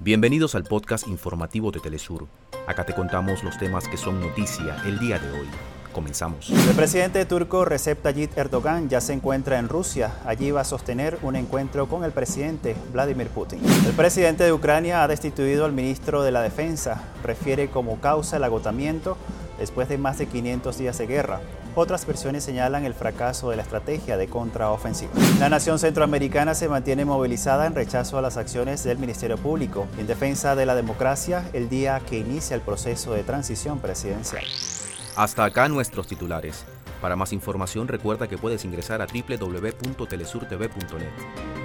Bienvenidos al podcast informativo de Telesur. Acá te contamos los temas que son noticia el día de hoy. Comenzamos. El presidente turco Recep Tayyip Erdogan ya se encuentra en Rusia. Allí va a sostener un encuentro con el presidente Vladimir Putin. El presidente de Ucrania ha destituido al ministro de la Defensa. Refiere como causa el agotamiento después de más de 500 días de guerra. Otras versiones señalan el fracaso de la estrategia de contraofensiva. La nación centroamericana se mantiene movilizada en rechazo a las acciones del Ministerio Público en defensa de la democracia el día que inicia el proceso de transición presidencial. Hasta acá nuestros titulares. Para más información recuerda que puedes ingresar a www.telesurtv.net.